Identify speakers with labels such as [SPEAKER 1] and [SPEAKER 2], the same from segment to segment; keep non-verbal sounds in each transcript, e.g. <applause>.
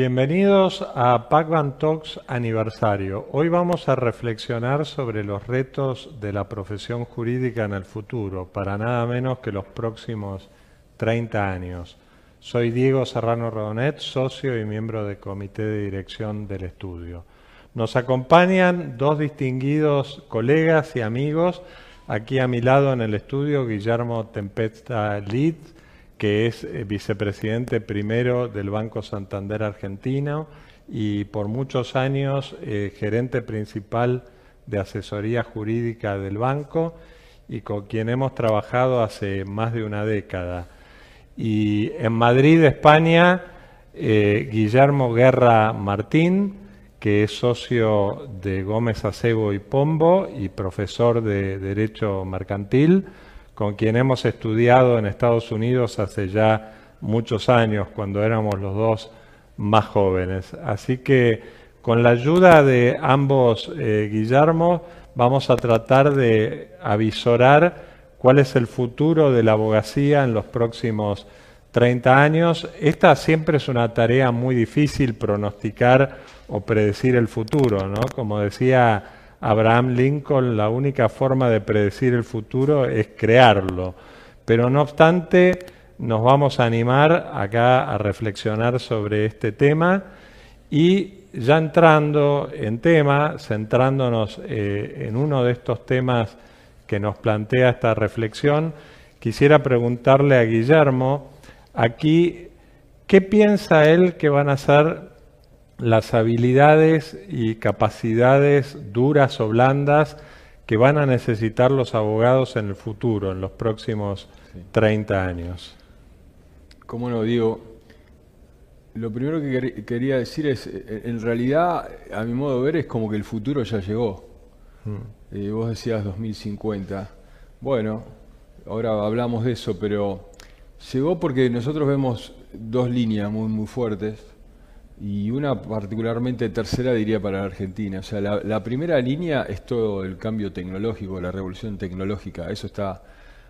[SPEAKER 1] Bienvenidos a Pacman Talks aniversario. Hoy vamos a reflexionar sobre los retos de la profesión jurídica en el futuro, para nada menos que los próximos 30 años. Soy Diego Serrano Rodonet, socio y miembro del comité de dirección del estudio. Nos acompañan dos distinguidos colegas y amigos. Aquí a mi lado en el estudio, Guillermo Tempesta Lid, que es eh, vicepresidente primero del Banco Santander Argentino y por muchos años eh, gerente principal de asesoría jurídica del banco y con quien hemos trabajado hace más de una década. Y en Madrid, España, eh, Guillermo Guerra Martín, que es socio de Gómez Acebo y Pombo y profesor de Derecho Mercantil con quien hemos estudiado en Estados Unidos hace ya muchos años, cuando éramos los dos más jóvenes. Así que con la ayuda de ambos eh, Guillermo vamos a tratar de avisorar cuál es el futuro de la abogacía en los próximos 30 años. Esta siempre es una tarea muy difícil pronosticar o predecir el futuro, ¿no? Como decía Abraham Lincoln, la única forma de predecir el futuro es crearlo. Pero no obstante, nos vamos a animar acá a reflexionar sobre este tema y ya entrando en tema, centrándonos eh, en uno de estos temas que nos plantea esta reflexión, quisiera preguntarle a Guillermo aquí, ¿qué piensa él que van a ser las habilidades y capacidades duras o blandas que van a necesitar los abogados en el futuro, en los próximos 30 años.
[SPEAKER 2] Como no, digo, lo primero que quería decir es, eh, en realidad, a mi modo de ver, es como que el futuro ya llegó. Mm. Eh, vos decías 2050. Bueno, ahora hablamos de eso, pero llegó porque nosotros vemos dos líneas muy, muy fuertes y una particularmente tercera diría para la Argentina. O sea, la, primera línea es todo el cambio tecnológico, la revolución tecnológica. Eso está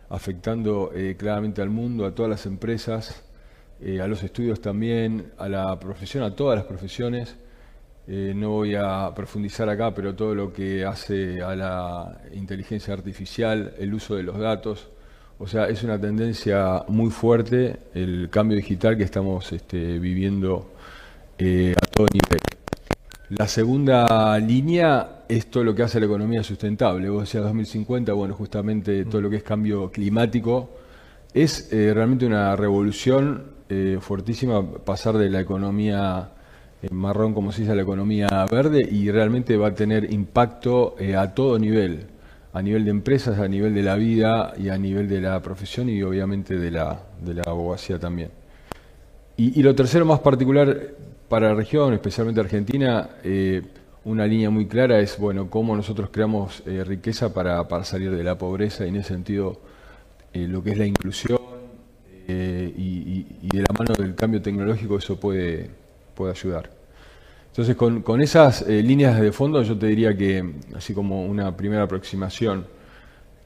[SPEAKER 2] afectando eh, claramente al mundo, a todas las empresas, eh, a los estudios también, a la profesión, a todas las profesiones. Eh, no voy a profundizar acá, pero todo lo que hace a la inteligencia artificial, el uso de los datos. O sea, es una tendencia muy fuerte el cambio digital que estamos este, viviendo eh, a todo nivel. La segunda línea es todo lo que hace la economía sustentable. Vos decías 2050, bueno, justamente todo lo que es cambio climático. Es eh, realmente una revolución eh, fuertísima pasar de la economía marrón, como se dice, a la economía verde y realmente va a tener impacto a todo nivel, a nivel de empresas, a nivel de la vida y a nivel de la profesión y obviamente de la, de la abogacía también. Y, y lo tercero más particular para la región, especialmente Argentina, eh, una línea muy clara es bueno cómo nosotros creamos eh, riqueza para, salir de la pobreza y en ese sentido eh, lo que es la inclusión y, de la mano del cambio tecnológico eso puede, puede ayudar. Entonces con, con esas líneas de fondo yo te diría que, así como una primera aproximación,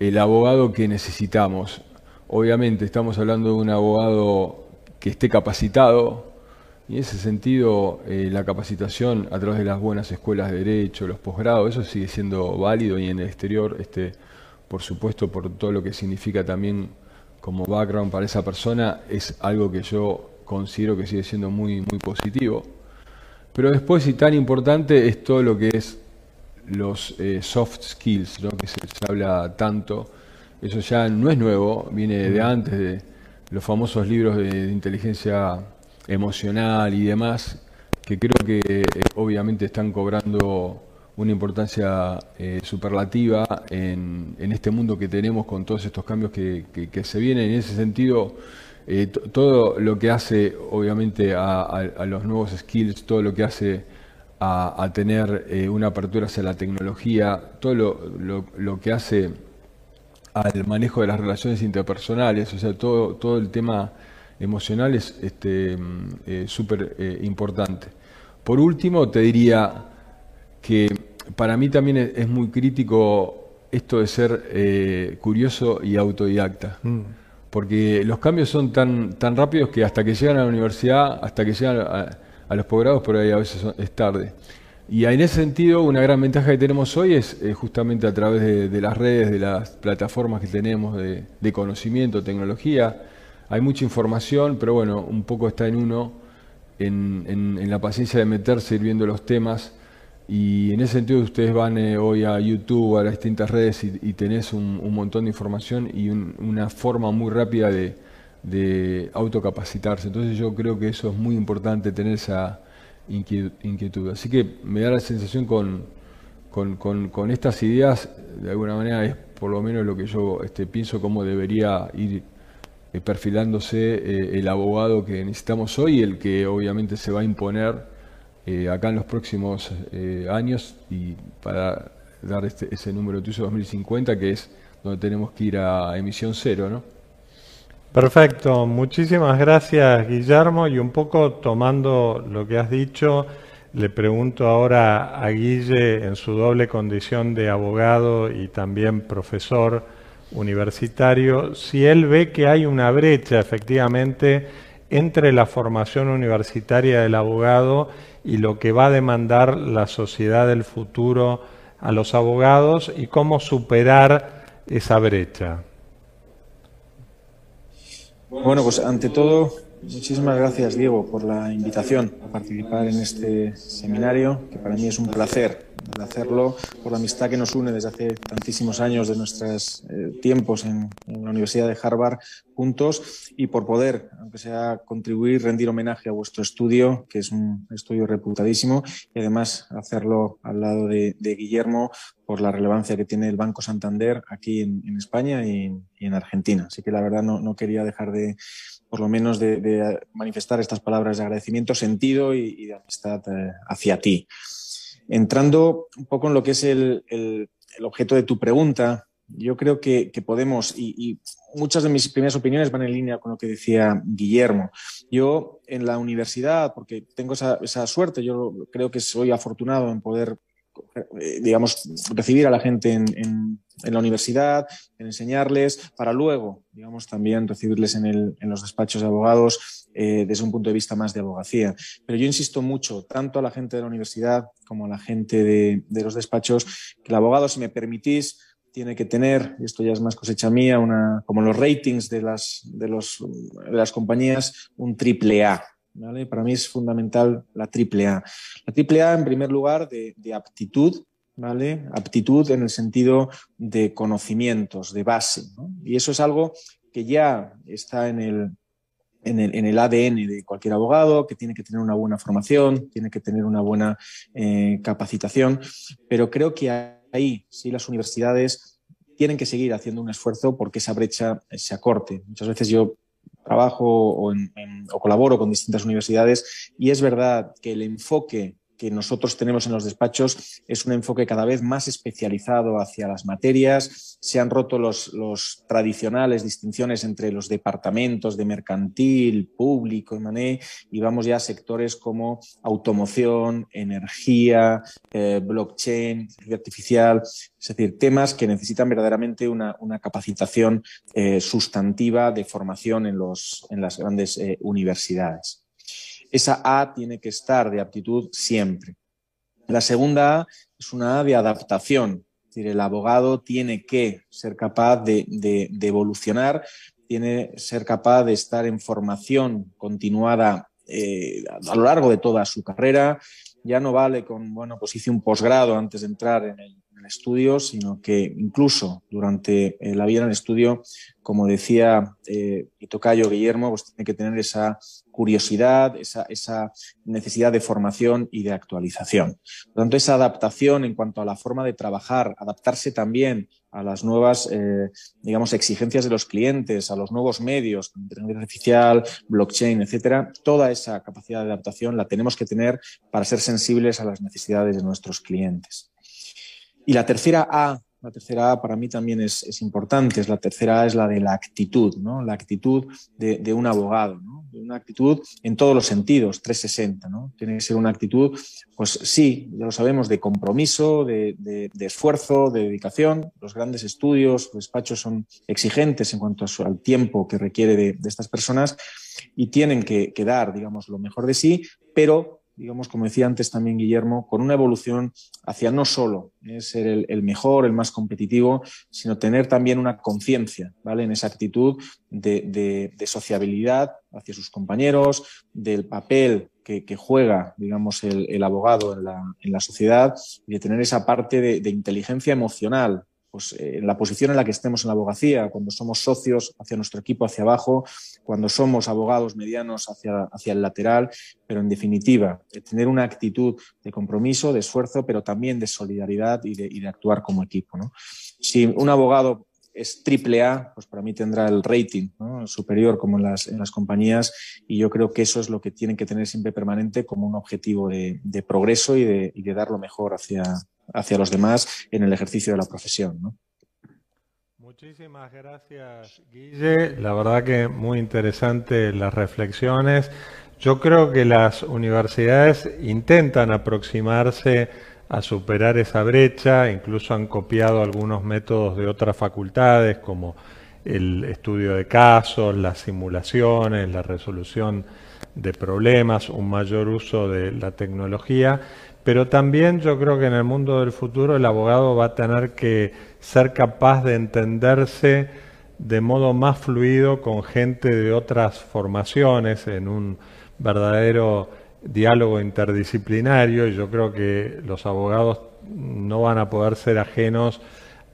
[SPEAKER 2] el abogado que necesitamos, obviamente estamos hablando de un abogado que esté capacitado, y en ese sentido, eh, la capacitación a través de las buenas escuelas de derecho, los posgrados, eso sigue siendo válido y en el exterior, este, por supuesto, por todo lo que significa también como background para esa persona, es algo que yo considero que sigue siendo muy, muy positivo. Pero después, y tan importante, es todo lo que es los eh, soft skills, ¿no? que se, se, habla tanto. Eso ya no es nuevo, viene de antes de los famosos libros de, de inteligencia emocional y demás, que creo que eh, obviamente están cobrando una importancia eh, superlativa en, este mundo que tenemos con todos estos cambios que, se vienen. En ese sentido, eh, todo lo que hace obviamente a, los nuevos skills, todo lo que hace a, tener una apertura hacia la tecnología, todo lo, lo, que hace al manejo de las relaciones interpersonales, o sea, todo, todo el tema emocional es este, mm, eh, súper eh, importante. Por último, te diría que para mí también es, muy crítico esto de ser eh, curioso y autodidacta. Mm. Porque los cambios son tan, tan rápidos que hasta que llegan a la universidad, hasta que llegan a, a los posgrados, pero ahí a veces es tarde. Y en ese sentido, una gran ventaja que tenemos hoy es justamente a través de, las redes, de las plataformas que tenemos de, conocimiento, tecnología. Hay mucha información, pero bueno, un poco está en uno, en, la paciencia de meterse, ir viendo los temas. Y en ese sentido, ustedes van eh, hoy a YouTube, a las distintas redes y, tenés un, montón de información y una forma muy rápida de, de autocapacitarse. Entonces, yo creo que eso es muy importante, tener esa inquietud. Así que me da la sensación con, con, estas ideas, de alguna manera es por lo menos lo que yo este, pienso cómo debería ir eh, perfilándose eh, el abogado que necesitamos hoy, el que obviamente se va a imponer eh, acá en los próximos años y para dar este, ese número tuyo 2050 que es donde tenemos que ir a emisión cero, ¿no?
[SPEAKER 1] Perfecto, muchísimas gracias Guillermo y un poco tomando lo que has dicho, le pregunto ahora a Guille en su doble condición de abogado y también profesor universitario, si él ve que hay una brecha efectivamente entre la formación universitaria del abogado y lo que va a demandar la sociedad del futuro a los abogados y cómo superar esa brecha.
[SPEAKER 3] Bueno, pues ante todo, muchísimas gracias Diego por la invitación a participar en este seminario, que para mí es un placer hacerlo, por la amistad que nos une desde hace tantísimos años de nuestros eh, tiempos en, la Universidad de Harvard juntos y por poder, aunque sea contribuir, rendir homenaje a vuestro estudio, que es un estudio reputadísimo, y además hacerlo al lado de, Guillermo por la relevancia que tiene el Banco Santander aquí en, España y, en Argentina. Así que la verdad no, quería dejar de, por lo menos, de, manifestar estas palabras de agradecimiento, sentido y, de amistad eh, hacia ti. Entrando un poco en lo que es el, objeto de tu pregunta, yo creo que, podemos, y, muchas de mis primeras opiniones van en línea con lo que decía Guillermo. Yo en la universidad, porque tengo esa, suerte, yo creo que soy afortunado en poder digamos, recibir a la gente en, la universidad, en enseñarles, para luego, digamos, también recibirles en, los despachos de abogados eh, desde un punto de vista más de abogacía. Pero yo insisto mucho, tanto a la gente de la universidad como a la gente de, los despachos, que el abogado, si me permitís, tiene que tener, y esto ya es más cosecha mía, una, como los ratings de las, de los, de las compañías, un triple A. Para mí es fundamental la triple A. La triple A, en primer lugar, de, aptitud, ¿vale? Aptitud en el sentido de conocimientos, de base. Y eso es algo que ya está en el, en el, ADN de cualquier abogado, que tiene que tener una buena formación, tiene que tener una buena eh, capacitación, pero creo que ahí sí las universidades tienen que seguir haciendo un esfuerzo porque esa brecha se acorte. Muchas veces yo trabajo o, o colaboro con distintas universidades y es verdad que el enfoque que nosotros tenemos en los despachos es un enfoque cada vez más especializado hacia las materias. Se han roto los, los tradicionales distinciones entre los departamentos de mercantil, público y y vamos ya a sectores como automoción, energía, eh, blockchain, artificial, es decir, temas que necesitan verdaderamente una, capacitación eh, sustantiva de formación en, los, en las grandes eh, universidades. Esa A tiene que estar de aptitud siempre. La segunda A es una A de adaptación. Es decir, el abogado tiene que ser capaz de, evolucionar, tiene que ser capaz de estar en formación continuada eh, a lo largo de toda su carrera. Ya no vale con, bueno, pues hice un posgrado antes de entrar en el, estudio, sino que incluso durante eh, la vida en el estudio, como decía eh, tocayo Guillermo, pues tiene que tener esa curiosidad, esa, necesidad de formación y de actualización. Por lo tanto, esa adaptación en cuanto a la forma de trabajar, adaptarse también a las nuevas, eh, digamos, exigencias de los clientes, a los nuevos medios, inteligencia artificial, blockchain, etcétera, toda esa capacidad de adaptación la tenemos que tener para ser sensibles a las necesidades de nuestros clientes. Y la tercera A la tercera A para mí también es, importante. Es la tercera A es la de la actitud, ¿no? La actitud de, un abogado, ¿no? De una actitud en todos los sentidos, 360, ¿no? Tiene que ser una actitud, pues sí, ya lo sabemos, de compromiso, de, esfuerzo, de dedicación. Los grandes estudios, los despachos son exigentes en cuanto al tiempo que requiere de, estas personas y tienen que, que dar, digamos, lo mejor de sí, pero digamos, como decía antes también Guillermo, con una evolución hacia no solo eh, ser el, mejor, el más competitivo, sino tener también una conciencia, ¿vale? En esa actitud de, sociabilidad hacia sus compañeros, del papel que, juega, digamos, el, abogado en la, en la, sociedad y de tener esa parte de inteligencia emocional pues, eh, en la posición en la que estemos en la abogacía, cuando somos socios hacia nuestro equipo hacia abajo, cuando somos abogados medianos hacia, hacia el lateral, pero en definitiva, tener una actitud de compromiso, de esfuerzo, pero también de solidaridad y de, actuar como equipo. Si un abogado es triple A, pues para mí tendrá el rating superior como en las, en las, compañías y yo creo que eso es lo que tienen que tener siempre permanente como un objetivo de, progreso y de, y de, dar lo mejor hacia, hacia los demás en el ejercicio de la profesión. ¿no?
[SPEAKER 1] Muchísimas gracias, Guille. La verdad que muy interesante las reflexiones. Yo creo que las universidades intentan aproximarse a superar esa brecha, incluso han copiado algunos métodos de otras facultades como el estudio de casos, las simulaciones, la resolución de problemas, un mayor uso de la tecnología, pero también yo creo que en el mundo del futuro el abogado va a tener que ser capaz de entenderse de modo más fluido con gente de otras formaciones en un verdadero diálogo interdisciplinario y yo creo que los abogados no van a poder ser ajenos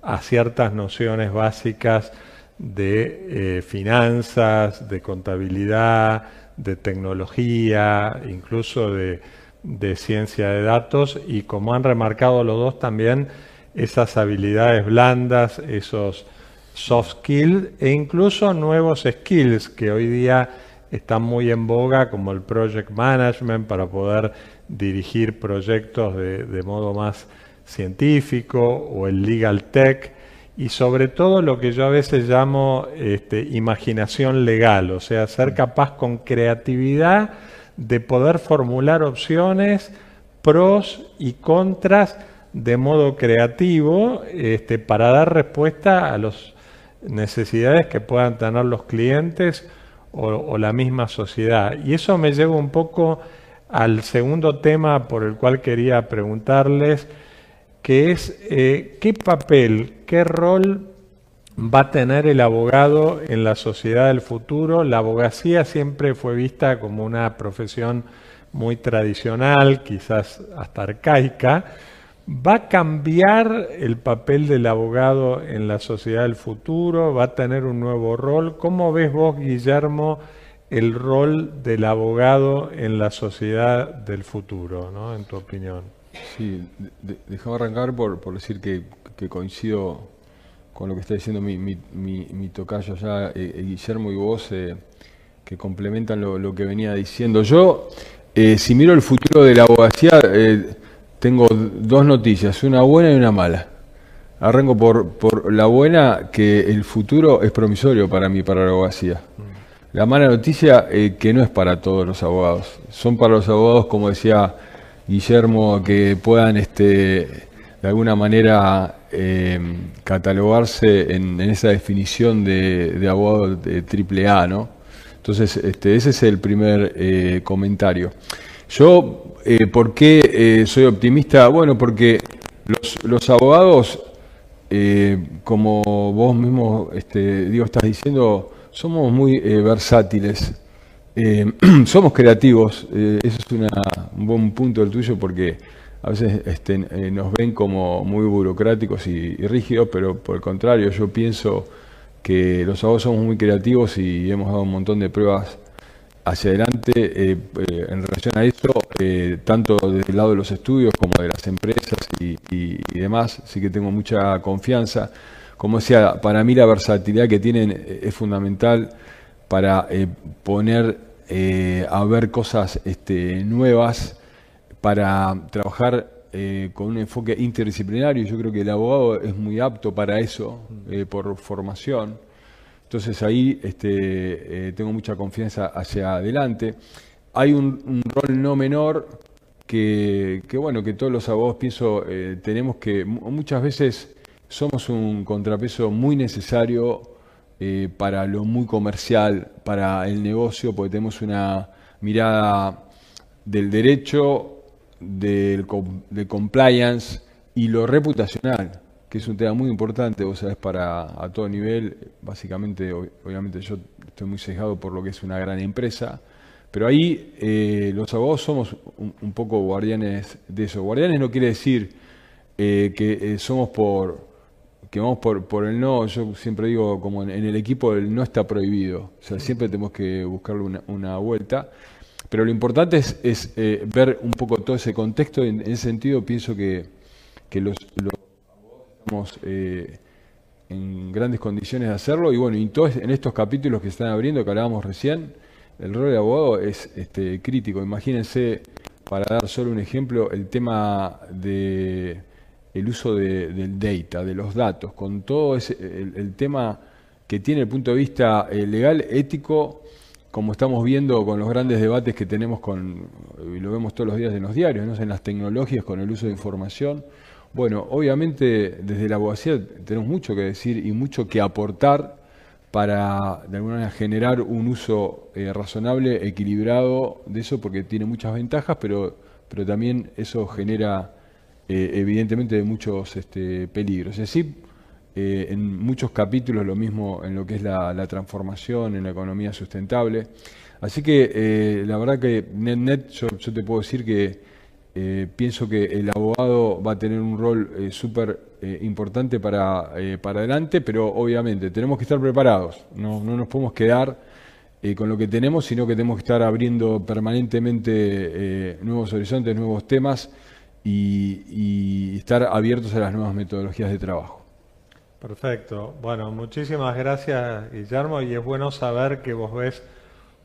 [SPEAKER 1] a ciertas nociones básicas de eh, finanzas, de contabilidad, de tecnología, incluso de de ciencia de datos y como han remarcado los dos también esas habilidades blandas, esos soft skills e incluso nuevos skills que hoy día están muy en boga como el project management para poder dirigir proyectos de, modo más científico o el legal tech. Y sobre todo lo que yo a veces llamo este, imaginación legal, o sea, ser capaz con creatividad de poder formular opciones, pros y contras de modo creativo este, para dar respuesta a las necesidades que puedan tener los clientes o, la misma sociedad. Y eso me lleva un poco al segundo tema por el cual quería preguntarles, que es eh, qué papel, qué rol va a tener el abogado en la sociedad del futuro. La abogacía siempre fue vista como una profesión muy tradicional, quizás hasta arcaica. ¿Va a cambiar el papel del abogado en la sociedad del futuro? ¿Va a tener un nuevo rol? ¿Cómo ves vos, Guillermo, el rol del abogado en la sociedad del futuro, ¿no? en tu opinión?
[SPEAKER 2] Sí, déjame arrancar por, decir que coincido con lo que está diciendo mi, mi, mi, tocayo ya, eh, eh, Guillermo y vos, eh, que complementan lo, que venía diciendo. Yo, si miro el futuro de la abogacía, tengo dos noticias, una buena y una mala. Arranco por, por la buena, que el futuro es promisorio para mí, para la abogacía. La mala noticia, que no es para todos los abogados. Son para los abogados, como decía Guillermo, que puedan este, de alguna manera eh, catalogarse en, esa definición de, abogado de triple A, ¿no? Entonces, este, ese es el primer eh, comentario. Yo, eh, ¿por qué eh, soy optimista? Bueno, porque los, abogados, como vos mismo, este, digo, estás diciendo, somos muy versátiles. <clears throat> somos creativos, eso es un buen punto el tuyo porque a veces este, eh, nos ven como muy burocráticos y, rígidos, pero por el contrario, yo pienso que los abogados somos muy creativos y hemos dado un montón de pruebas hacia adelante eh, eh, en relación a eso, tanto desde el lado de los estudios como de las empresas y, demás, sí que tengo mucha confianza. Como decía, para mí la versatilidad que tienen es fundamental para poner a ver cosas este, nuevas para trabajar eh, con un enfoque interdisciplinario. Yo creo que el abogado es muy apto para eso, eh, por formación. Entonces ahí este, eh, tengo mucha confianza hacia adelante. Hay un, rol no menor que, bueno, que todos los abogados pienso tenemos que muchas veces somos un contrapeso muy necesario para lo muy comercial, para el negocio, porque tenemos una mirada del derecho, del, de compliance y lo reputacional, que es un tema muy importante, vos sabés, para a todo nivel. Básicamente, obviamente yo estoy muy sesgado por lo que es una gran empresa, pero ahí eh, los abogados somos un, poco guardianes de eso. Guardianes no quiere decir eh, que eh, somos por que vamos por, por el no, yo siempre digo, como en, el equipo el no está prohibido, o sea, siempre tenemos que buscarle una, vuelta, pero lo importante es, ver un poco todo ese contexto, en, ese sentido pienso que, que los estamos en grandes condiciones de hacerlo, y bueno, y todos en estos capítulos que están abriendo, que hablábamos recién, el rol de abogado es este, crítico. Imagínense, para dar solo un ejemplo, el tema de el uso del data, de los datos, con todo ese, el, tema que tiene el punto de vista eh, legal, ético, como estamos viendo con los grandes debates que tenemos con, y lo vemos todos los días en los diarios, ¿no? en las tecnologías, con el uso de información. Bueno, obviamente desde la abogacía tenemos mucho que decir y mucho que aportar para de alguna manera generar un uso eh, razonable, equilibrado de eso, porque tiene muchas ventajas, pero, pero también eso genera eh, evidentemente muchos este, peligros. Es decir, eh, en muchos capítulos lo mismo en lo que es la, transformación, en la economía sustentable. Así que la verdad que NetNet, yo, yo te puedo decir que pienso que el abogado va a tener un rol súper eh, importante para, eh, para adelante, pero obviamente tenemos que estar preparados, no, no nos podemos quedar eh, con lo que tenemos, sino que tenemos que estar abriendo permanentemente nuevos horizontes, nuevos temas y estar abiertos a las nuevas metodologías de trabajo.
[SPEAKER 1] Perfecto. Bueno, muchísimas gracias, Guillermo, y es bueno saber que vos ves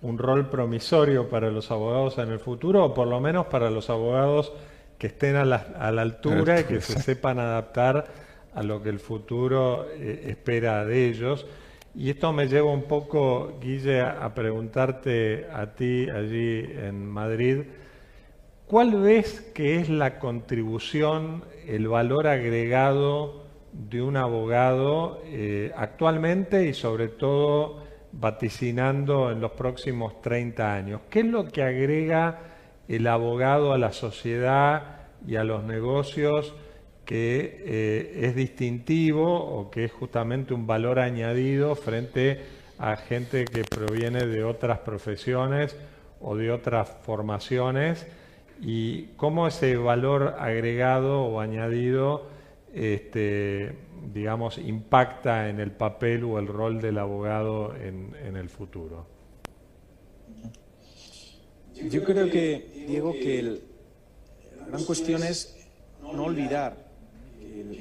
[SPEAKER 1] un rol promisorio para los abogados en el futuro, o por lo menos para los abogados que estén a la, altura y que se sepan adaptar a lo que el futuro eh, espera de ellos. Y esto me lleva un poco, Guille, a preguntarte a ti allí en Madrid, ¿cuál ves que es la contribución, el valor agregado de un abogado eh, actualmente y sobre todo vaticinando en los próximos 30 años? ¿Qué es lo que agrega el abogado a la sociedad y a los negocios que eh, es distintivo o que es justamente un valor añadido frente a gente que proviene de otras profesiones o de otras formaciones y cómo ese valor agregado o añadido este, digamos, impacta en el papel o el rol del abogado en el futuro.
[SPEAKER 3] Yo creo que, Diego, que la gran cuestión es no olvidar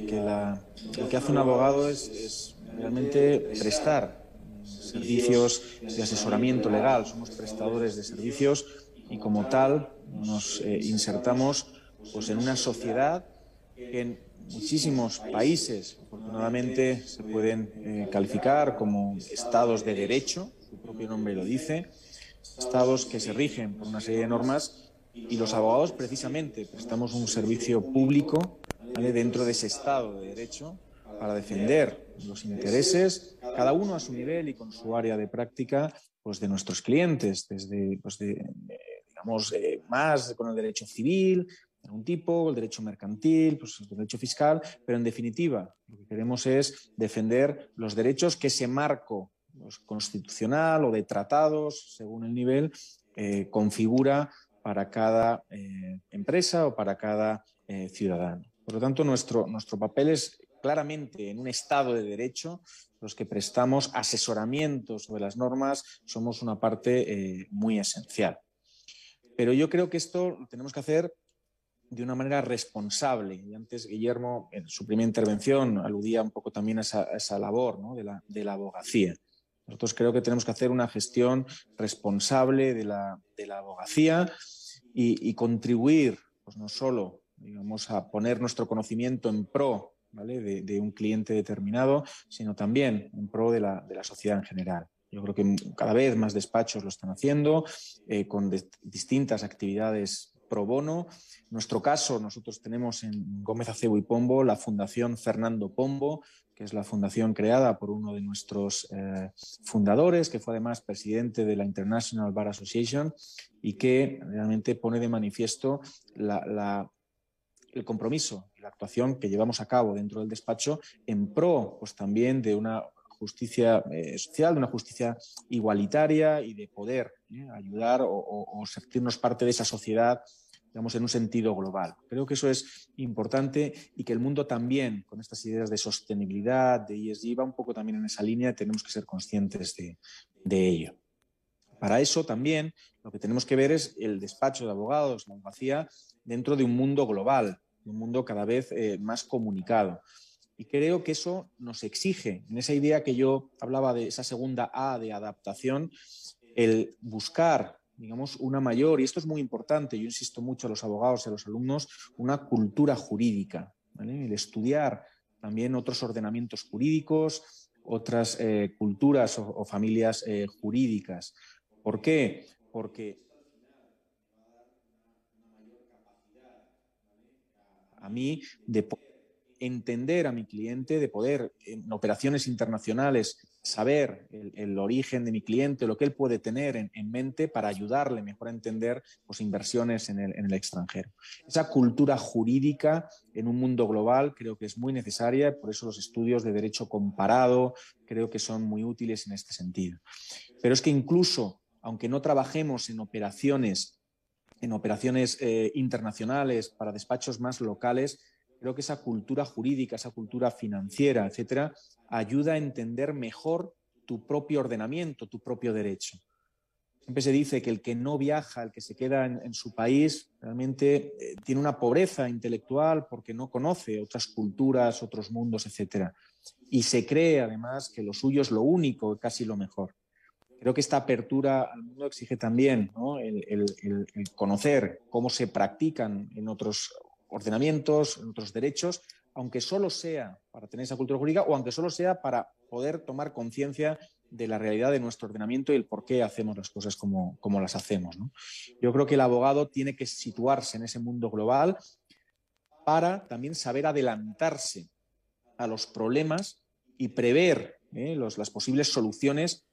[SPEAKER 3] que, lo que hace un abogado es, realmente prestar servicios de asesoramiento legal. Somos prestadores de servicios y como tal nos eh, insertamos pues, en una sociedad en muchísimos países, afortunadamente, se pueden eh, calificar como estados de derecho, su propio nombre lo dice, estados que se rigen por una serie de normas y los abogados precisamente prestamos un servicio público dentro de ese estado de derecho para defender los intereses, cada uno a su nivel y con su área de práctica, pues de nuestros clientes, desde, pues de, digamos, eh, más con el derecho civil, de algún tipo, el derecho mercantil, pues el derecho fiscal, pero en definitiva lo que queremos es defender los derechos que ese marco pues, constitucional o de tratados, según el nivel, eh, configura para cada eh, empresa o para cada eh, ciudadano. Por lo tanto, nuestro, nuestro papel es claramente en un Estado de Derecho, los que prestamos asesoramiento sobre las normas somos una parte muy esencial. Pero yo creo que esto lo tenemos que hacer de una manera responsable. Y antes Guillermo, en su primera intervención, aludía un poco también a esa, labor de, la, de la abogacía. Nosotros creo que tenemos que hacer una gestión responsable de la, abogacía y, contribuir, pues no solo digamos, a poner nuestro conocimiento en pro de, un cliente determinado, sino también en pro de la, sociedad en general. Yo creo que cada vez más despachos lo están haciendo, eh, con distintas actividades pro bono. En nuestro caso, nosotros tenemos en Gómez Acebo y Pombo la Fundación Fernando Pombo, que es la fundación creada por uno de nuestros eh, fundadores, que fue además presidente de la International Bar Association y que realmente pone de manifiesto el compromiso y la actuación que llevamos a cabo dentro del despacho en pro pues, también de una justicia eh, social, de una justicia igualitaria y de poder eh, ayudar o, o sentirnos parte de esa sociedad digamos, en un sentido global. Creo que eso es importante y que el mundo también, con estas ideas de sostenibilidad, de ESG, va un poco también en esa línea tenemos que ser conscientes de, ello. Para eso también lo que tenemos que ver es el despacho de abogados, la abogacía, dentro de un mundo global, un mundo cada vez eh, más comunicado. Y creo que eso nos exige, en esa idea que yo hablaba de esa segunda A de adaptación, el buscar digamos, una mayor, y esto es muy importante, yo insisto mucho a los abogados y a los alumnos, una cultura jurídica, el estudiar también otros ordenamientos jurídicos, otras eh, culturas o, familias eh, jurídicas. ¿Por qué? Porque a mí de entender a mi cliente, de poder en operaciones internacionales saber el, origen de mi cliente, lo que él puede tener en, mente para ayudarle mejor a entender pues, inversiones en el, extranjero. Esa cultura jurídica en un mundo global creo que es muy necesaria, por eso los estudios de derecho comparado creo que son muy útiles en este sentido. Pero es que incluso, aunque no trabajemos en operaciones, en operaciones eh, internacionales para despachos más locales, creo que esa cultura jurídica, esa cultura financiera, etcétera, ayuda a entender mejor tu propio ordenamiento, tu propio derecho. Siempre se dice que el que no viaja, el que se queda en, su país, realmente eh, tiene una pobreza intelectual porque no conoce otras culturas, otros mundos, etcétera. Y se cree además que lo suyo es lo único, casi lo mejor. Creo que esta apertura al mundo exige también el, conocer cómo se practican en otros ordenamientos, en otros derechos, aunque solo sea para tener esa cultura jurídica o aunque solo sea para poder tomar conciencia de la realidad de nuestro ordenamiento y el por qué hacemos las cosas como, como las hacemos. Yo creo que el abogado tiene que situarse en ese mundo global para también saber adelantarse a los problemas y prever ¿eh? las posibles soluciones,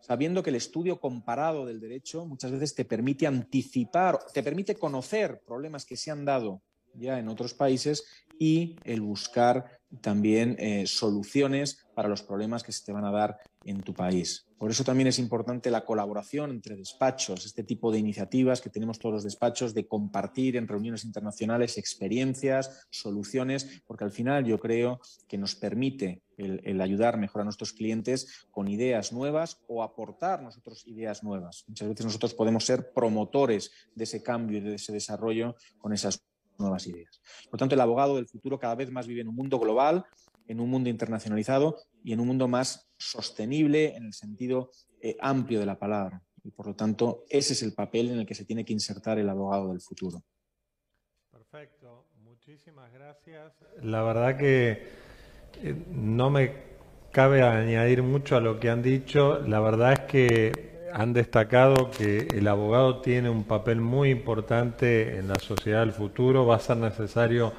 [SPEAKER 3] sabiendo que el estudio comparado del derecho muchas veces te permite anticipar, te permite conocer problemas que se han dado ya en otros países y el buscar también eh, soluciones para los problemas que se te van a dar en tu país. Por eso también es importante la colaboración entre despachos, este tipo de iniciativas que tenemos todos los despachos de compartir en reuniones internacionales experiencias, soluciones, porque al final yo creo que nos permite el, el ayudar mejor a nuestros clientes con ideas nuevas o aportar nosotros ideas nuevas. Muchas veces nosotros podemos ser promotores de ese cambio y de ese desarrollo con esas nuevas ideas. Por tanto, el abogado del futuro cada vez más vive en un mundo global, en un mundo internacionalizado y en un mundo más sostenible en el sentido eh, amplio de la palabra. Y por lo tanto, ese es el papel en el que se tiene que insertar el abogado del futuro.
[SPEAKER 1] Perfecto, muchísimas gracias. La verdad que eh, no me cabe añadir mucho a lo que han dicho. La verdad es que han destacado que el abogado tiene un papel muy importante en la sociedad del futuro. Va a ser necesario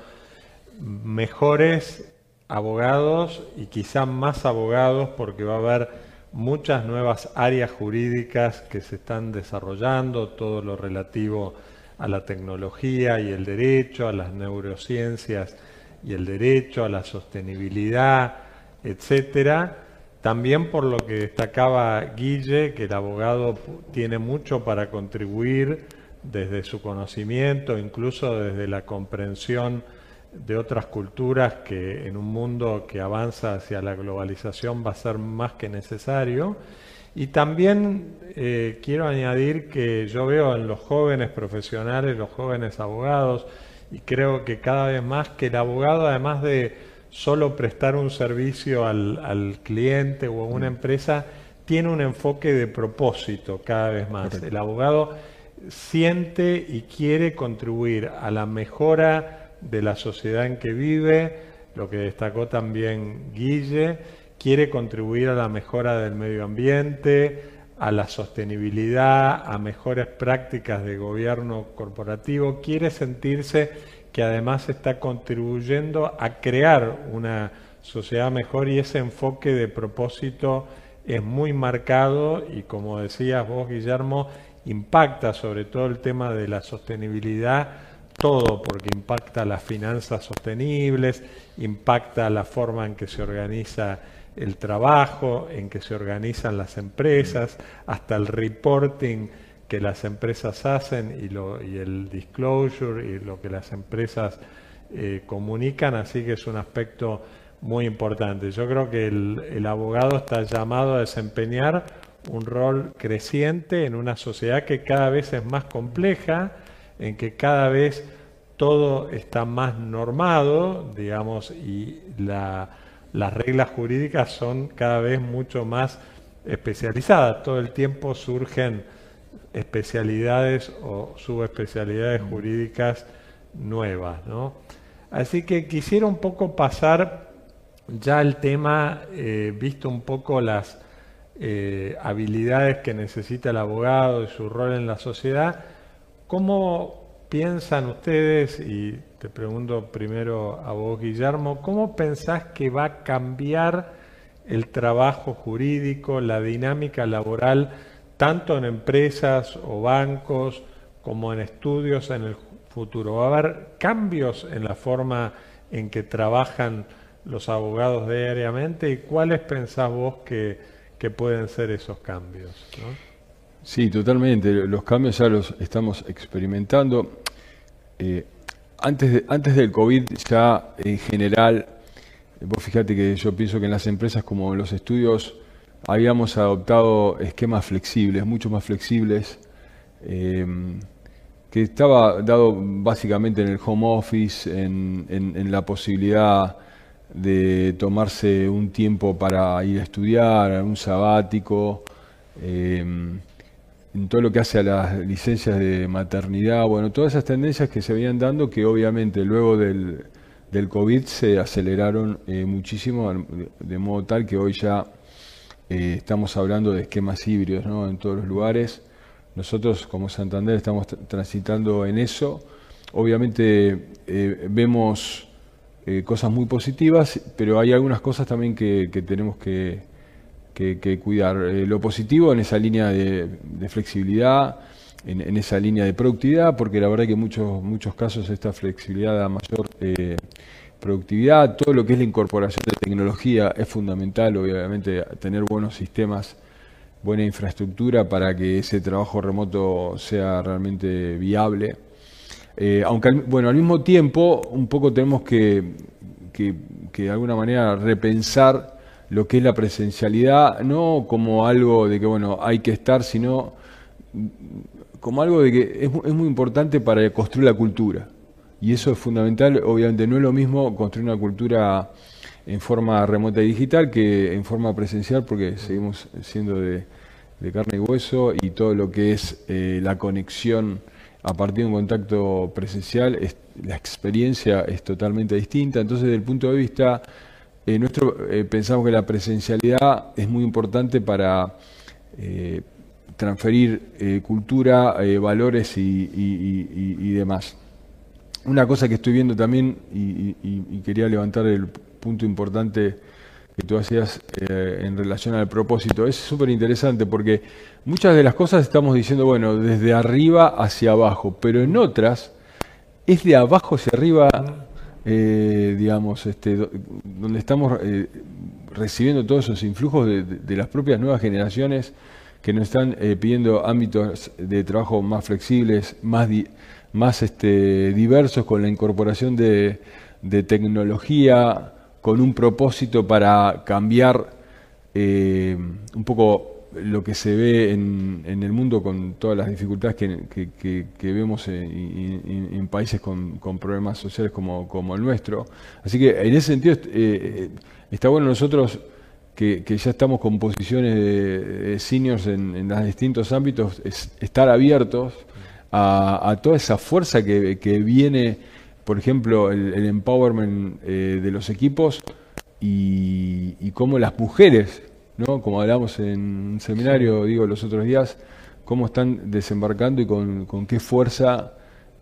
[SPEAKER 1] mejores abogados y quizá más abogados porque va a haber muchas nuevas áreas jurídicas que se están desarrollando, todo lo relativo a la tecnología y el derecho, a las neurociencias y el derecho, a la sostenibilidad, etcétera también por lo que destacaba Guille, que el abogado tiene mucho para contribuir desde su conocimiento, incluso desde la comprensión de otras culturas que en un mundo que avanza hacia la globalización va a ser más que necesario. Y también eh, quiero añadir que yo veo en los jóvenes profesionales, los jóvenes abogados, y creo que cada vez más que el abogado, además de solo prestar un servicio al, cliente o a una mm. empresa, tiene un enfoque de propósito cada vez más. El abogado siente y quiere contribuir a la mejora de la sociedad en que vive, lo que destacó también Guille, quiere contribuir a la mejora del medio ambiente, a la sostenibilidad, a mejores prácticas de gobierno corporativo, quiere sentirse que además está contribuyendo a crear una sociedad mejor y ese enfoque de propósito es muy marcado y como decías vos, Guillermo, impacta sobre todo el tema de la sostenibilidad, todo, porque impacta las finanzas sostenibles, impacta la forma en que se organiza el trabajo, en que se organizan las empresas, hasta el reporting las empresas hacen y, lo, y el disclosure y lo que las empresas eh, comunican, así que es un aspecto muy importante. Yo creo que el, abogado está llamado a desempeñar un rol creciente en una sociedad que cada vez es más compleja, en que cada vez todo está más normado, digamos, y la, las reglas jurídicas son cada vez mucho más especializadas. Todo el tiempo surgen especialidades o subespecialidades jurídicas nuevas. Así que quisiera un poco pasar ya al tema, eh, visto un poco las eh, habilidades que necesita el abogado y su rol en la sociedad, ¿cómo piensan ustedes, y te pregunto primero a vos Guillermo, ¿cómo pensás que va a cambiar el trabajo jurídico, la dinámica laboral, tanto en empresas o bancos como en estudios en el futuro? ¿Va a haber cambios en la forma en que trabajan los abogados diariamente y cuáles pensás vos que, pueden ser esos cambios?
[SPEAKER 2] Sí, totalmente. Los cambios ya los estamos experimentando. Eh, antes, antes del COVID ya en general, vos fíjate que yo pienso que en las empresas como en los estudios habíamos adoptado esquemas flexibles, mucho más flexibles, eh, que estaba dado básicamente en el home office, en, la posibilidad de tomarse un tiempo para ir a estudiar, un sabático. Eh, en todo lo que hace a las licencias de maternidad, bueno, todas esas tendencias que se habían dando que obviamente luego del, del COVID se aceleraron eh, muchísimo, de modo tal que hoy ya eh, estamos hablando de esquemas híbridos en todos los lugares. Nosotros como Santander estamos transitando en eso. Obviamente eh, vemos cosas muy positivas, pero hay algunas cosas también que tenemos que, cuidar. Eh, lo positivo en esa línea de, flexibilidad, en, esa línea de productividad, porque la verdad que en muchos, muchos casos esta flexibilidad da mayor eh, productividad. Todo lo que es la incorporación de tecnología es fundamental, obviamente, tener buenos sistemas, buena infraestructura para que ese trabajo remoto sea realmente viable. Eh, aunque, bueno, al mismo tiempo, un poco tenemos que, que, que de alguna manera repensar lo que es la presencialidad, no como algo de que, bueno, hay que estar, sino como algo de que es, es muy importante para construir la cultura. Y eso es fundamental, obviamente no es lo mismo construir una cultura en forma remota y digital que en forma presencial, porque seguimos siendo de, carne y hueso y todo lo que es eh, la conexión a partir de un contacto presencial, la experiencia es totalmente distinta. Entonces, desde el punto de vista eh, nuestro, eh, pensamos que la presencialidad es muy importante para eh, transferir cultura, valores y, demás. Una cosa que estoy viendo también, y, quería levantar el punto importante que tú hacías en relación al propósito, es súper interesante porque muchas de las cosas estamos diciendo, bueno, desde arriba hacia abajo, pero en otras es de abajo hacia arriba eh, digamos, este, donde estamos eh, recibiendo todos esos influjos de, las propias nuevas generaciones que nos están eh, pidiendo ámbitos de trabajo más flexibles, más, más este, diversos, con la incorporación de, de, tecnología, con un propósito para cambiar un poco lo que se ve en, en, el mundo con todas las dificultades que, vemos en, países con, problemas sociales como, el nuestro. Así que en ese sentido eh, está bueno nosotros que, ya estamos con posiciones de, seniors en, los distintos ámbitos, estar abiertos a, toda esa fuerza que, viene, por ejemplo, el, empowerment eh, de los equipos y, y cómo las mujeres ¿no? Como hablamos en un seminario, digo, los otros días, cómo están desembarcando y con, qué fuerza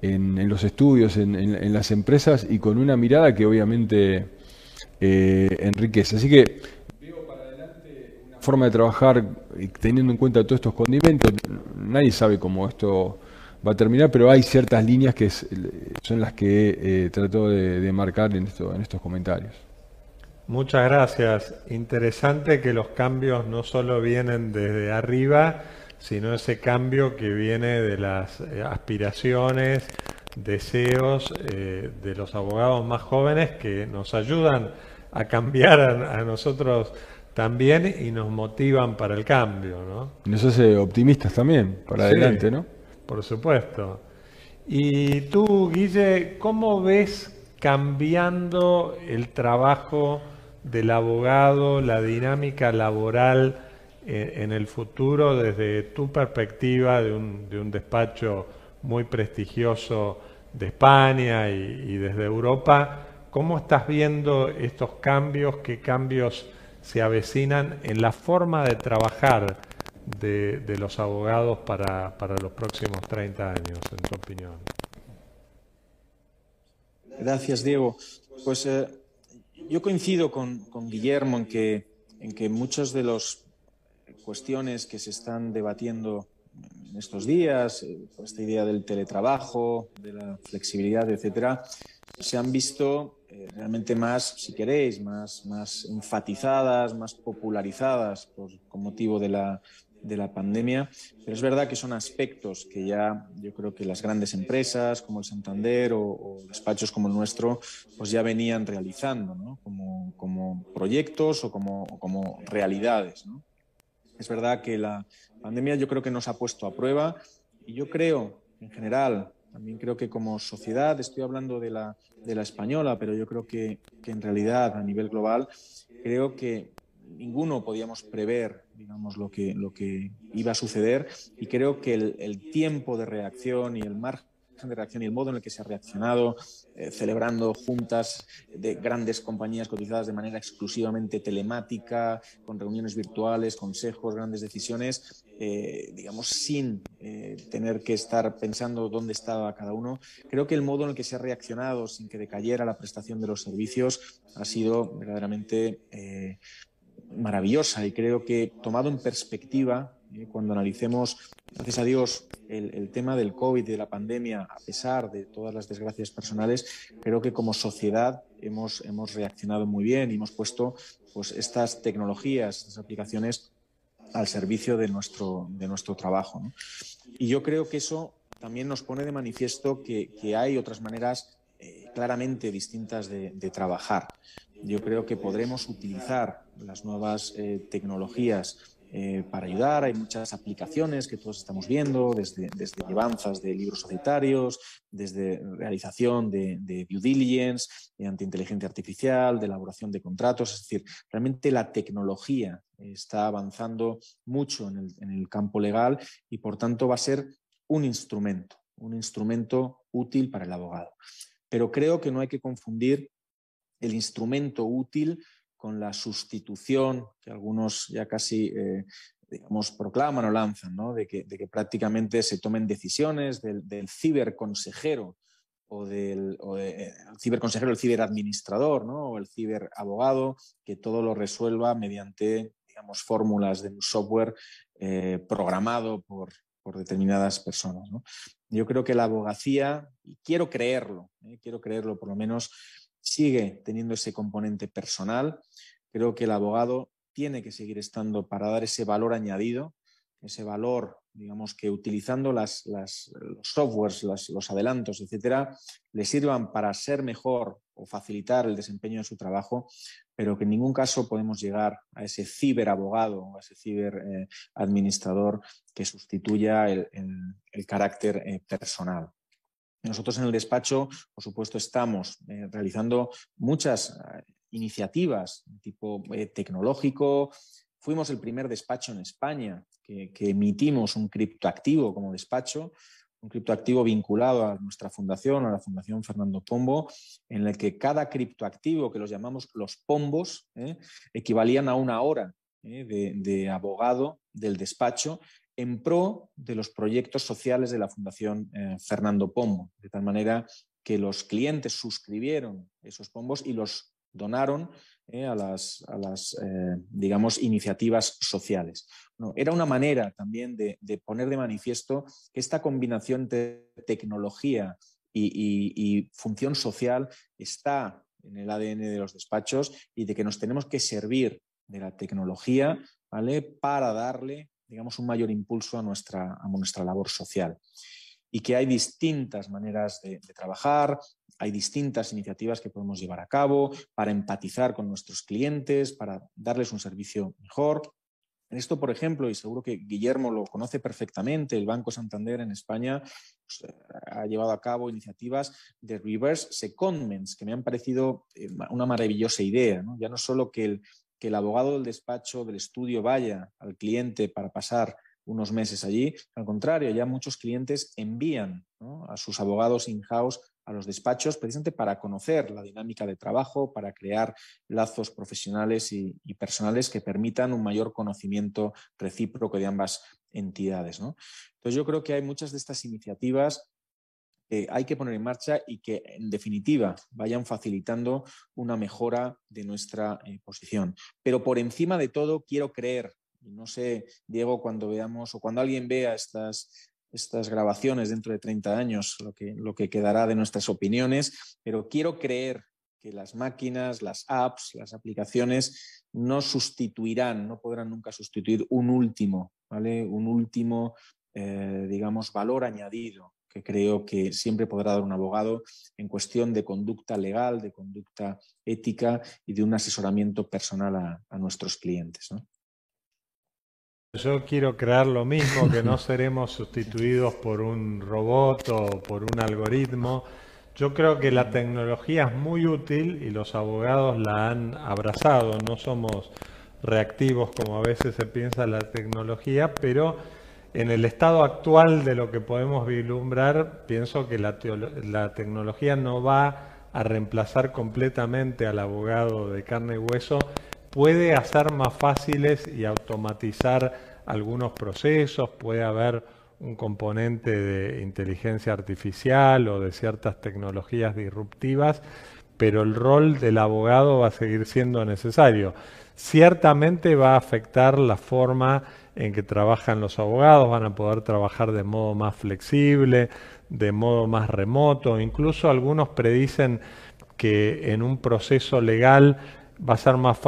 [SPEAKER 2] en, los estudios, en, las empresas y con una mirada que obviamente eh, enriquece. Así que veo para adelante una forma de trabajar teniendo en cuenta todos estos condimentos. Nadie sabe cómo esto va a terminar, pero hay ciertas líneas que son las que eh, trato de, marcar en, esto, en estos comentarios.
[SPEAKER 1] Muchas gracias. Interesante que los cambios no solo vienen desde arriba, sino ese cambio que viene de las eh, aspiraciones, deseos eh, de los abogados más jóvenes que nos ayudan a cambiar a, nosotros también y nos motivan para el cambio. ¿no?
[SPEAKER 2] Nos hace optimistas también, para adelante, ¿no?
[SPEAKER 1] Por supuesto. Y tú, Guille, ¿cómo ves cambiando el trabajo del abogado, la dinámica laboral eh, en, el futuro desde tu perspectiva de un, de un, despacho muy prestigioso de España y, desde Europa? ¿Cómo estás viendo estos cambios? ¿Qué cambios se avecinan en la forma de trabajar de, de los abogados para, para, los próximos 30 años, en tu opinión?
[SPEAKER 3] Gracias, Diego. Pues eh, yo coincido con, Guillermo en que, en que muchas de las cuestiones que se están debatiendo en estos días, eh, esta idea del teletrabajo, de la flexibilidad, etcétera, se han visto eh, realmente más, si queréis, más, más enfatizadas, más popularizadas por, con motivo de la, de la pandemia, pero es verdad que son aspectos que ya yo creo que las grandes empresas como el Santander o, despachos como el nuestro pues ya venían realizando ¿no? como, como, proyectos o como, como realidades. ¿no? Es verdad que la pandemia yo creo que nos ha puesto a prueba y yo creo en general también creo que como sociedad, estoy hablando de la, de la española, pero yo creo que, que en realidad a nivel global, creo que ninguno podíamos prever, digamos, lo que, lo que iba a suceder y creo que el, tiempo de reacción y el margen de reacción y el modo en el que se ha reaccionado, eh, celebrando juntas de grandes compañías cotizadas de manera exclusivamente telemática, con reuniones virtuales, consejos, grandes decisiones, eh, digamos, sin eh, tener que estar pensando dónde estaba cada uno. Creo que el modo en el que se ha reaccionado sin que decayera la prestación de los servicios ha sido verdaderamente maravillosa y creo que tomado en perspectiva, eh, cuando analicemos, gracias a Dios, el, tema del COVID, de la pandemia, a pesar de todas las desgracias personales, creo que como sociedad hemos, hemos reaccionado muy bien y hemos puesto pues, estas tecnologías, estas aplicaciones al servicio de nuestro, de nuestro trabajo. Y yo creo que eso también nos pone de manifiesto que, hay otras maneras eh, claramente distintas de, de trabajar yo creo que podremos utilizar las nuevas eh, tecnologías eh, para ayudar. Hay muchas aplicaciones que todos estamos viendo, desde, desde llevanzas de libros societarios, desde realización de, due diligence, de inteligencia artificial, de elaboración de contratos. Es decir, realmente la tecnología está avanzando mucho en el, en el campo legal y, por tanto, va a ser un instrumento, un instrumento útil para el abogado. Pero creo que no hay que confundir el instrumento útil con la sustitución que algunos ya casi eh, digamos, proclaman o lanzan, ¿no? de, que, prácticamente se tomen decisiones del, ciberconsejero o del eh, ciberconsejero, el ciberadministrador ¿no? o el ciberabogado, que todo lo resuelva mediante digamos, fórmulas de un software eh, programado por, determinadas personas. Yo creo que la abogacía, y quiero creerlo, quiero creerlo por lo menos, sigue teniendo ese componente personal. Creo que el abogado tiene que seguir estando para dar ese valor añadido, ese valor, digamos, que utilizando las, los softwares, los adelantos, etcétera, le sirvan para ser mejor o facilitar el desempeño de su trabajo, pero que en ningún caso podemos llegar a ese ciberabogado o a ese ciberadministrador que sustituya el, carácter eh, personal. Nosotros en el despacho, por supuesto, estamos eh, realizando muchas eh, iniciativas de tipo eh, tecnológico. Fuimos el primer despacho en España que, emitimos un criptoactivo como despacho, un criptoactivo vinculado a nuestra fundación, a la Fundación Fernando Pombo, en el que cada criptoactivo, que los llamamos los pombos, equivalían a una hora de, abogado del despacho en pro de los proyectos sociales de la Fundación Fernando Pombo, de tal manera que los clientes suscribieron esos pombos y los donaron eh, a las, eh, digamos, iniciativas sociales. era una manera también de, poner de manifiesto que esta combinación de tecnología y, función social está en el ADN de los despachos y de que nos tenemos que servir de la tecnología ¿vale? para darle digamos, un mayor impulso a nuestra, a nuestra labor social y que hay distintas maneras de, trabajar, hay distintas iniciativas que podemos llevar a cabo para empatizar con nuestros clientes, para darles un servicio mejor. En esto, por ejemplo, y seguro que Guillermo lo conoce perfectamente, el Banco Santander en España pues, eh, ha llevado a cabo iniciativas de reverse secondments, que me han parecido eh, una maravillosa idea. Ya no solo que el, que el abogado del despacho, del estudio, vaya al cliente para pasar unos meses allí. Al contrario, ya muchos clientes envían a sus abogados in-house a los despachos precisamente para conocer la dinámica de trabajo, para crear lazos profesionales y, personales que permitan un mayor conocimiento recíproco de ambas entidades. Entonces yo creo que hay muchas de estas iniciativas que hay que poner en marcha y que en definitiva vayan facilitando una mejora de nuestra eh, posición. Pero por encima de todo quiero creer no sé, Diego, cuando veamos o cuando alguien vea estas, estas grabaciones dentro de 30 años, lo que, lo que quedará de nuestras opiniones, pero quiero creer que las máquinas, las apps, las aplicaciones no sustituirán, no podrán nunca sustituir un último, ¿vale? Un último, eh, digamos, valor añadido que creo que siempre podrá dar un abogado en cuestión de conducta legal, de conducta ética y de un asesoramiento personal a, a nuestros clientes. ¿no?
[SPEAKER 1] Yo quiero crear lo mismo, que no <laughs> seremos sustituidos por un robot o por un algoritmo. Yo creo que la tecnología es muy útil y los abogados la han abrazado. No somos reactivos como a veces se piensa la tecnología, pero en el estado actual de lo que podemos vislumbrar, pienso que la, la tecnología no va a reemplazar completamente al abogado de carne y hueso, puede hacer más fáciles y automatizar algunos procesos, puede haber un componente de inteligencia artificial o de ciertas tecnologías disruptivas, pero el rol del abogado va a seguir siendo necesario. Ciertamente va a afectar la forma en que trabajan los abogados, van a poder trabajar de modo más flexible, de modo más remoto, incluso algunos predicen que en un proceso legal va a ser más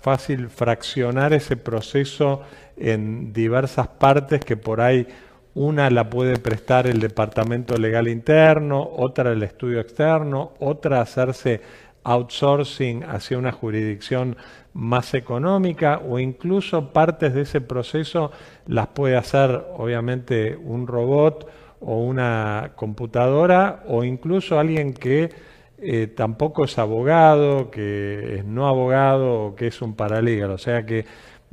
[SPEAKER 1] fácil fraccionar ese proceso en diversas partes que por ahí una la puede prestar el departamento legal interno, otra el estudio externo, otra hacerse outsourcing hacia una jurisdicción más económica o incluso partes de ese proceso las puede hacer obviamente un robot o una computadora o incluso alguien que eh, tampoco es abogado, que es no abogado o que es un paralegal. O sea que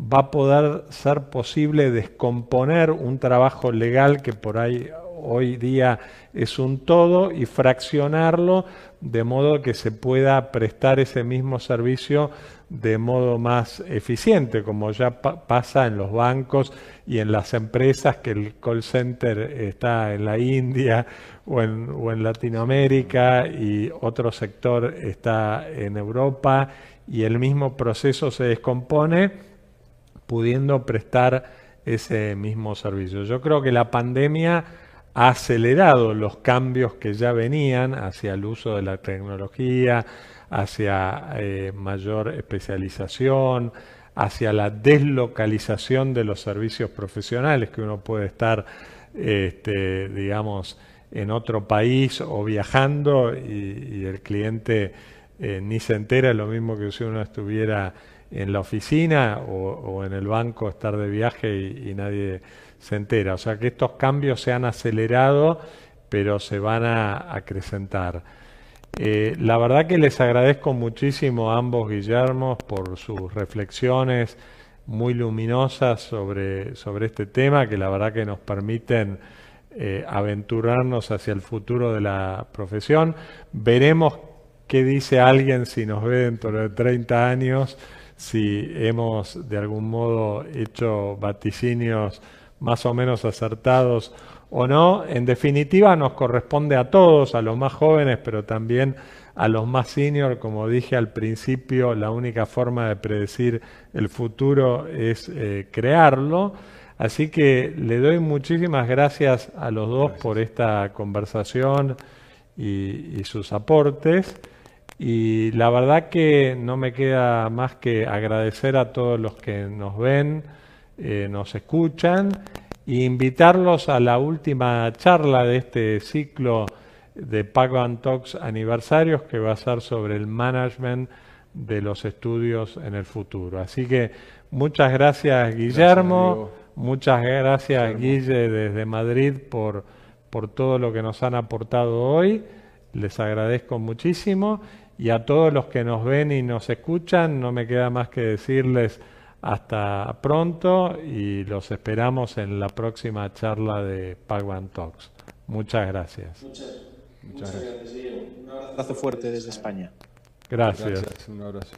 [SPEAKER 1] va a poder ser posible descomponer un trabajo legal que por ahí hoy día es un todo y fraccionarlo de modo que se pueda prestar ese mismo servicio de modo más eficiente, como ya pasa en los bancos y en las empresas, que el call center está en la India o en, Latinoamérica y otro sector está en Europa y el mismo proceso se descompone pudiendo prestar ese mismo servicio. Yo creo que la pandemia ha acelerado los cambios que ya venían hacia el uso de la tecnología, hacia eh, mayor especialización, hacia la deslocalización de los servicios profesionales, que uno puede estar, este, digamos, en otro país o viajando y, el cliente eh, ni se entera, lo mismo que si uno estuviera en la oficina o, en el banco, estar de viaje y, nadie se entera. O sea que estos cambios se han acelerado, pero se van a acrecentar. Eh, la verdad que les agradezco muchísimo a ambos Guillermos por sus reflexiones muy luminosas sobre, sobre este tema, que la verdad que nos permiten eh, aventurarnos hacia el futuro de la profesión. Veremos qué dice alguien si nos ve dentro de 30 años, si hemos de algún modo hecho vaticinios más o menos acertados o no. En definitiva, nos corresponde a todos, a los más jóvenes, pero también a los más senior. Como dije al principio, la única forma de predecir el futuro es eh, crearlo. Así que le doy muchísimas gracias a los dos por esta conversación y, sus aportes. Y la verdad que no me queda más que agradecer a todos los que nos ven, eh, nos escuchan e invitarlos a la última charla de este ciclo de Pac-Man Talks aniversarios que va a ser sobre el management de los estudios en el futuro. Así que muchas gracias Guillermo, muchas gracias Guille desde Madrid por, por todo lo que nos han aportado hoy, les agradezco muchísimo y a todos los que nos ven y nos escuchan, no me queda más que decirles hasta pronto y los esperamos en la próxima charla de Pagwan Talks. Muchas gracias.
[SPEAKER 3] Muchas, gracias. Un abrazo fuerte desde España.
[SPEAKER 1] Gracias.
[SPEAKER 2] Un abrazo.